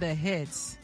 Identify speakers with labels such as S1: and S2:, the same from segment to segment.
S1: the hits.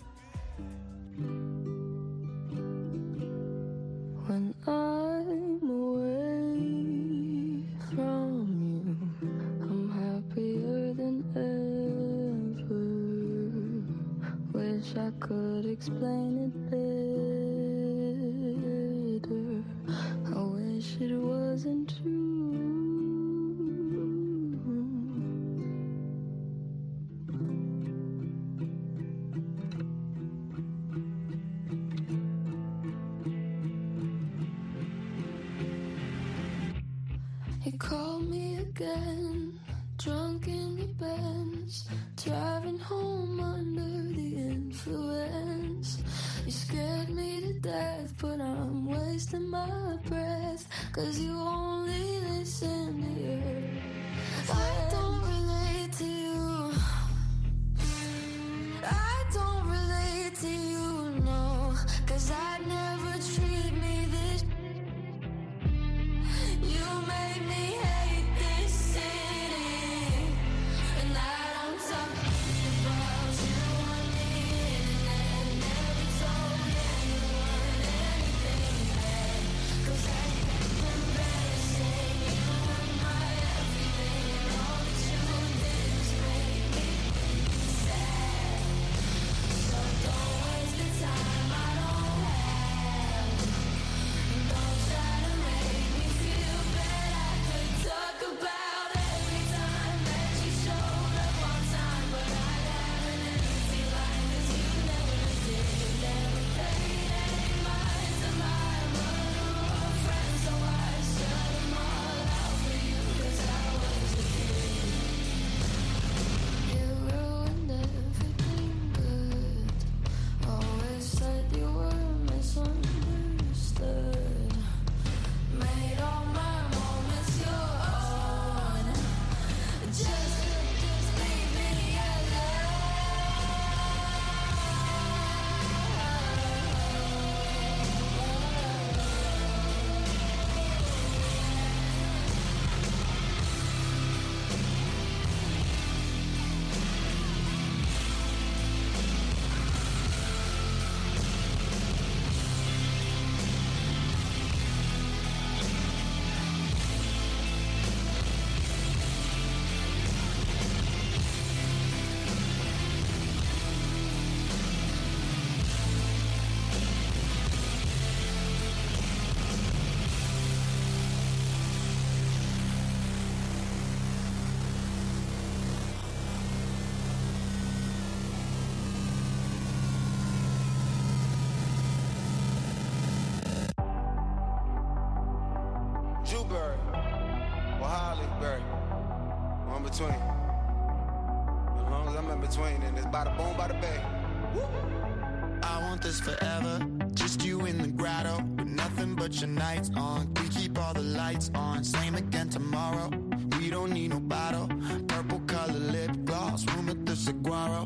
S2: between. As long as I'm in between, and it's by the boom, by the bay. Woo.
S3: I want this forever, just you in the grotto. With nothing but your nights on. We keep all the lights on. Same again tomorrow. We don't need no bottle. Purple color lip gloss, room at the saguaro.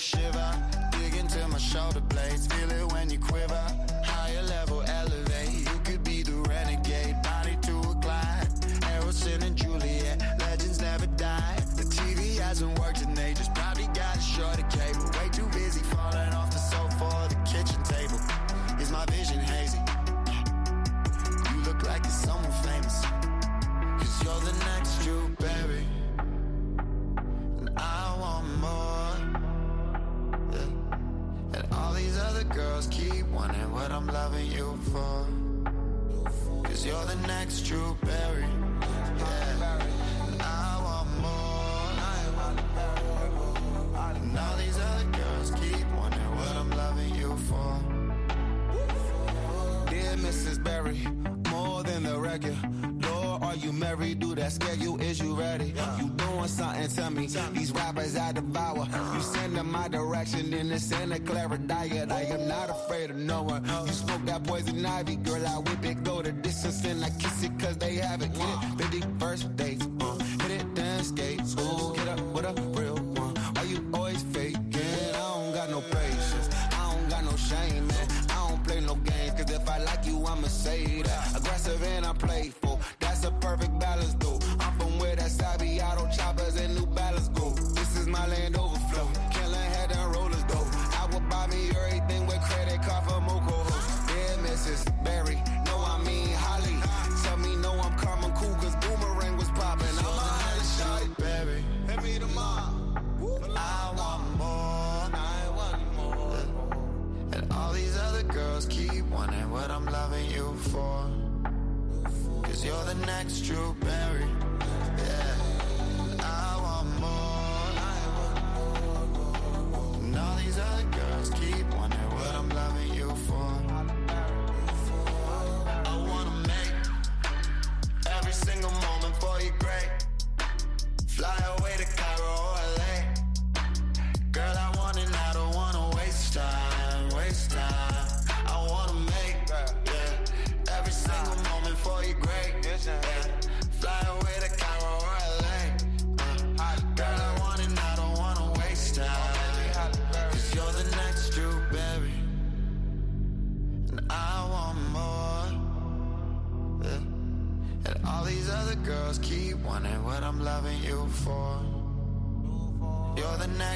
S3: shiver, dig into my shoulder. I
S2: devour. You send in my direction in the Santa Clara diet. I am not afraid of no one. You smoke that poison ivy, girl. I whip it, go the distance, and I kiss it, cause they haven't. Get it, 50 first dates, uh, hit it, then skate. Ooh,
S3: next Drew.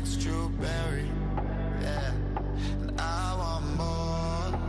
S3: Next Drew Barry. Yeah. And I want more.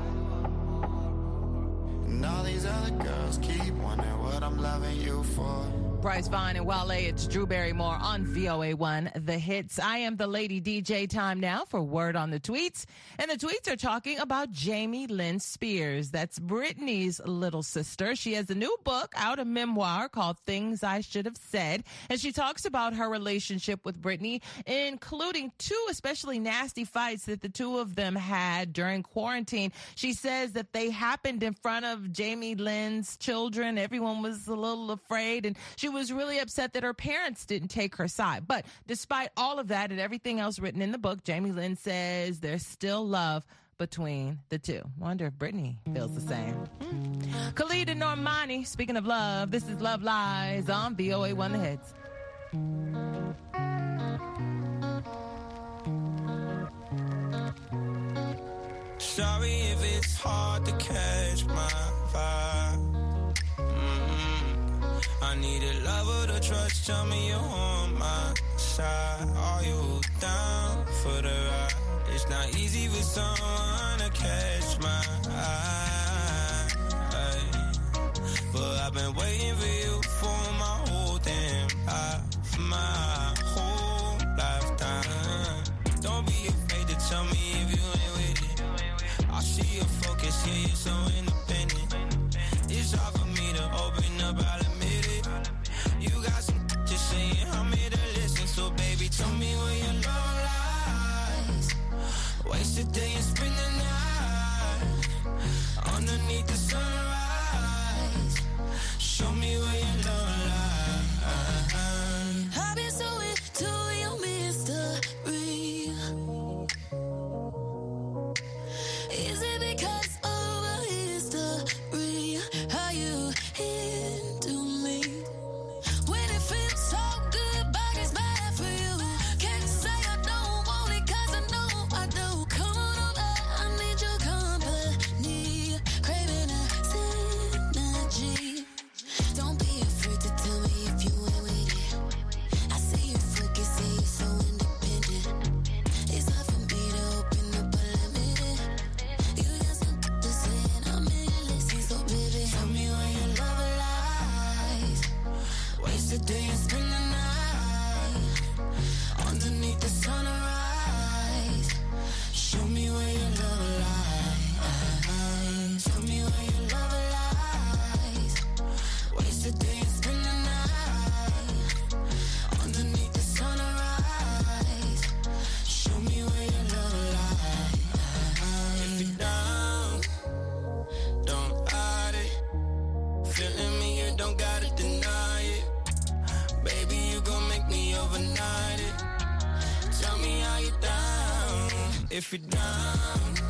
S3: And all these other girls keep wondering what I'm loving you for.
S4: Bryce Vine and Wale, it's Drew Barrymore on VOA1, the hits. I am the lady DJ time now for Word on the Tweets. And the tweets are talking about Jamie Lynn Spears. That's Britney's little sister. She has a new book out, a memoir called Things I Should Have Said. And she talks about her relationship with Britney, including two especially nasty fights that the two of them had during quarantine. She says that they happened in front of Jamie Lynn's children. Everyone was a little afraid and she was really upset that her parents didn't take her side. But despite all of that and everything else written in the book, Jamie Lynn says there's still love between the two. Wonder if Britney feels the same. Hmm. Khalid and Normani, speaking of love, this is Love Lies on VOA One The Hits.
S5: Sorry if it's hard to catch my I need a lover to trust. Tell me you're on my side. Are you down for the ride? It's not easy for someone to catch my eye. But I've been waiting for you for my whole damn life, my whole lifetime. Don't be afraid to tell me if you ain't with it. I see your focus, yeah, you're so independent. Waste a day and spend the night underneath the sunrise.
S6: If
S5: you're down,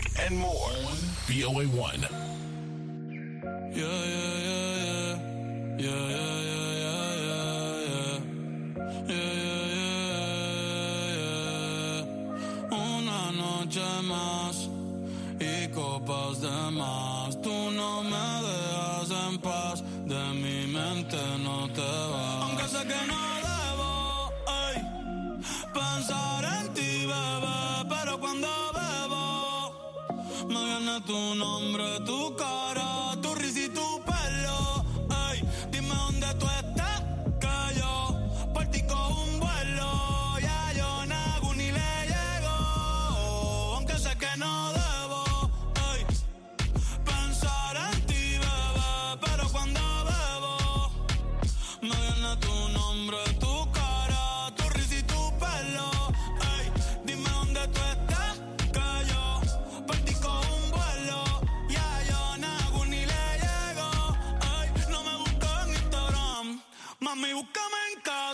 S7: Music and more. VOA 1.
S8: Yeah, yeah, yeah, yeah. Yeah, yeah, yeah, yeah, yeah, yeah. Yeah, yeah, yeah, yeah. Una noche más y copas de más. Tú no me dejas en paz, de mi mente no te vas. Aunque sé que no debo ey, pensar me viene tu nombre, tu cara,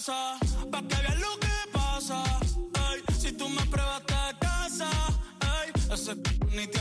S8: casa, pa' que veas lo que pasa. Ey, si tú me pruebas te casa, ey, ese c- ni te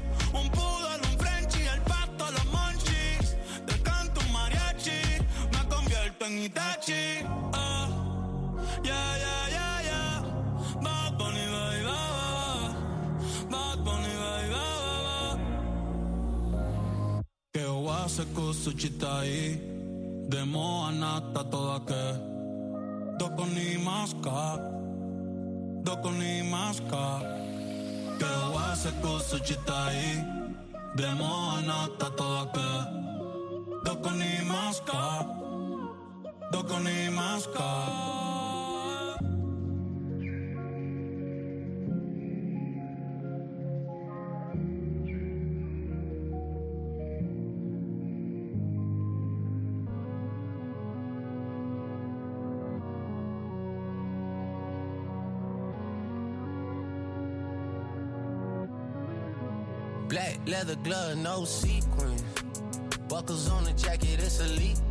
S8: convierto en Itachi ah. Yeah, yeah, yeah, yeah. Bad Bunny, baby, ah, ah, ah. Bad Bunny, baby, che oase kusu chitai. Demo anata toda ke Doko ni maska Doko ni maska Che oase kusu chitai. Demo anata toda ke Doko ni ni maska
S9: Black leather glove, no sequins. Buckles on the jacket, it's elite.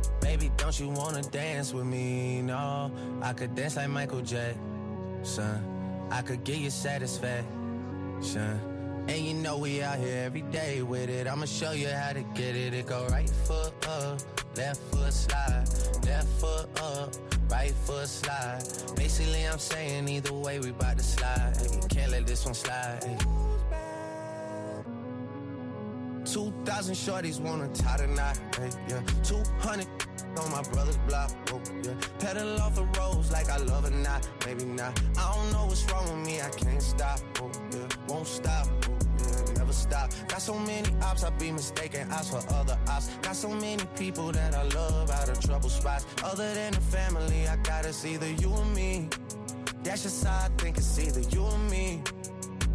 S9: Baby, don't you wanna dance with me? No, I could dance like Michael Jackson. I could get you satisfaction. Son, and you know we out here every day with it. I'ma show you how to get it. It go right foot up, left foot slide, left foot up, right foot slide. Basically, I'm saying either way we bout to slide. Can't let this one slide. hey. 2,000 shorties wanna tie the knot, yeah. 200 on my brother's block, oh, yeah. Pedal off the roads like I love it, not, maybe not. I don't know what's wrong with me, I can't stop, oh, yeah. Won't stop, oh. Never stop. Got so many ops, I be mistaken ops for other ops. Got so many people that I love out of trouble spots. Other than the family, I gotta see either you or me. That's just how I think it's either you or me.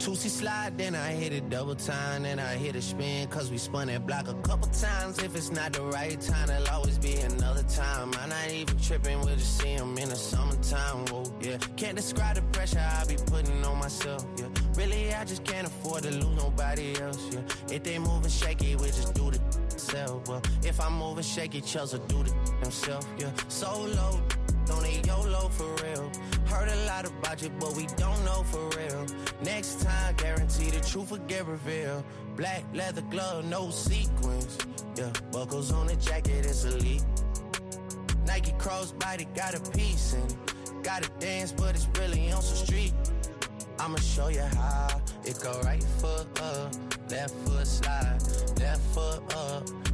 S9: Tootsie slide, then I hit it double time, then I hit a spin, cause we spun that block a couple times. If it's not the right time, there'll always be another time. I'm not even tripping, we'll just see 'em in the summertime. Whoa, yeah. Can't describe the pressure I be putting on myself, yeah. Really, I just can't afford to lose nobody else, yeah. If they moving shaky, we just do the self. Well, if I'm moving shaky, Chelsea do the himself, yeah. Solo, don't need YOLO for real. Heard a lot about you, but we don't know for real. Next time, guarantee the truth will get revealed. Black leather glove, no sequins. Yeah, buckles on the jacket, it's elite. Nike crossbody got a piece in it. Gotta dance, but it's really on some street. I'ma show you how. It go right foot up, left foot slide, left foot up,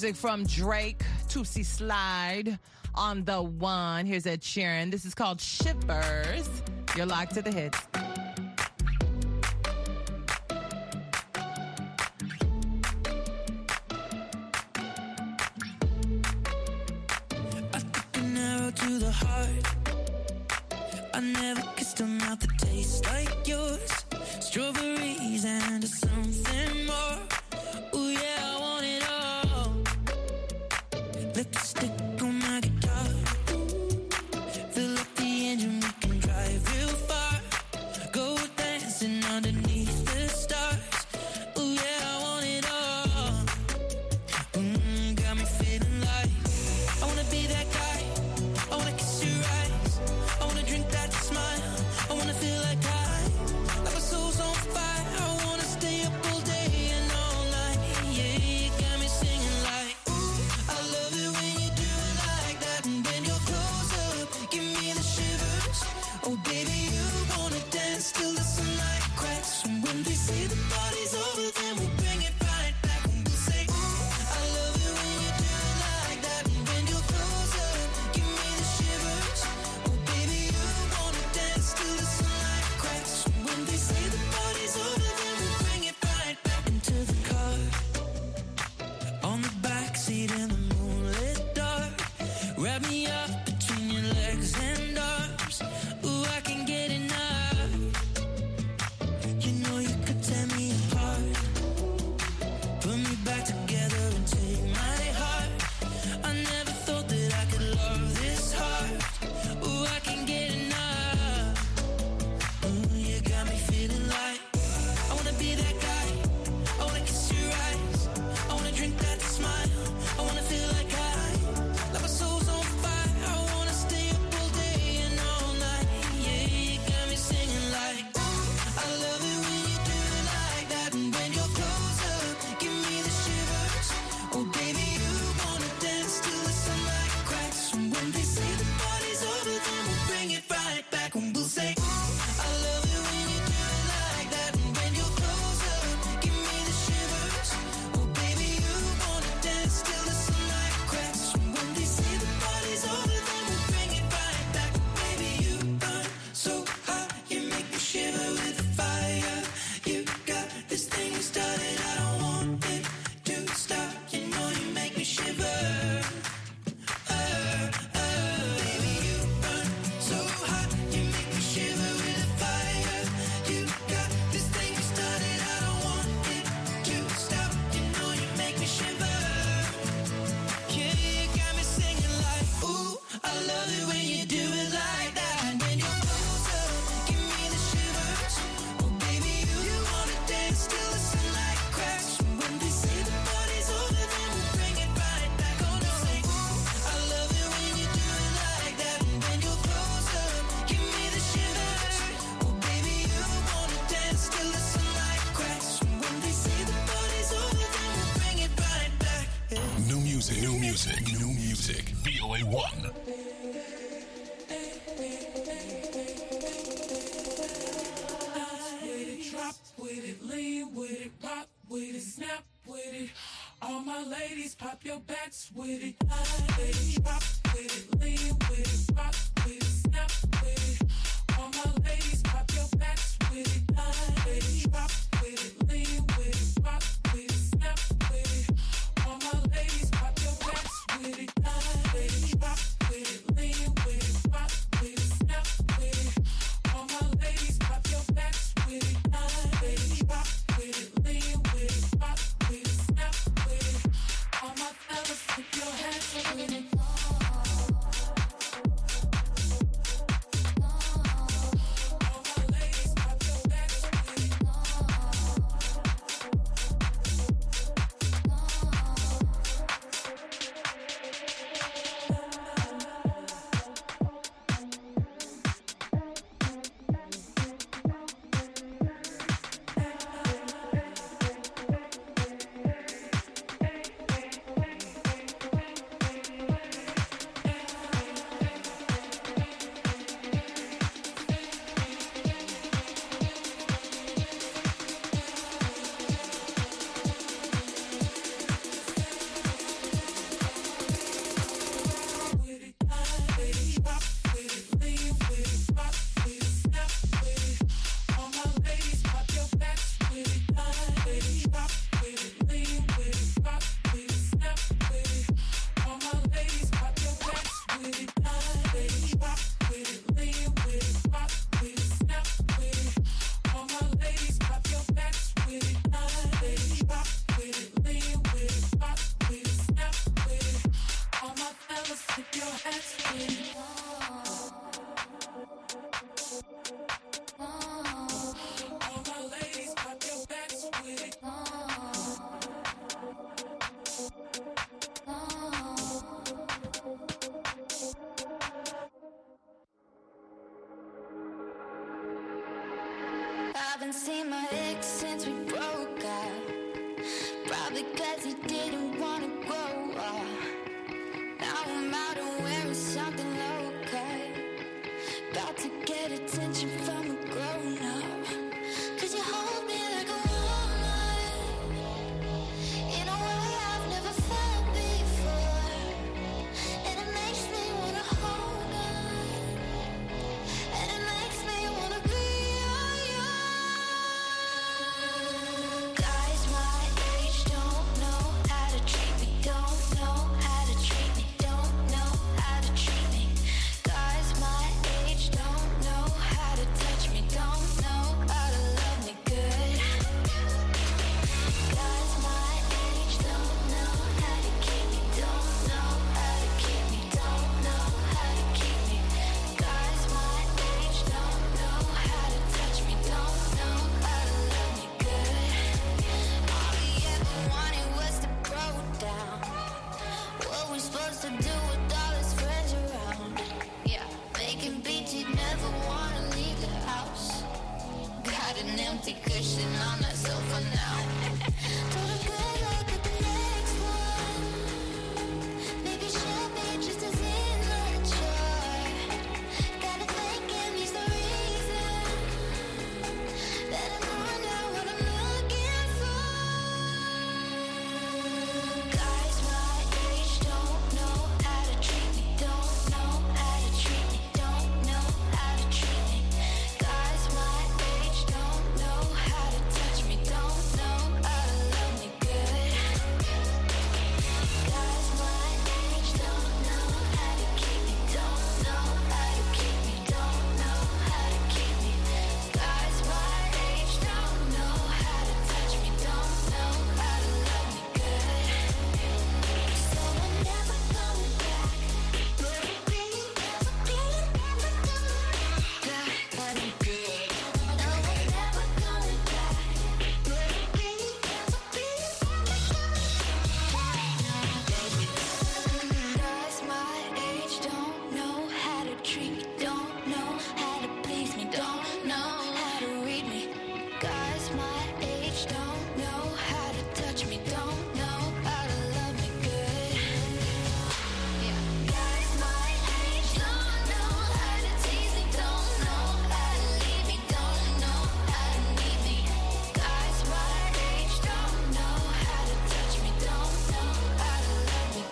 S4: Music from Drake, Tootsie Slide on the one. Here's Ed Sheeran. This is called Shivers. You're locked to the hits.
S10: To the heart. I never kissed a mouth that tastes like yours. Strawberries and something more. Yeah,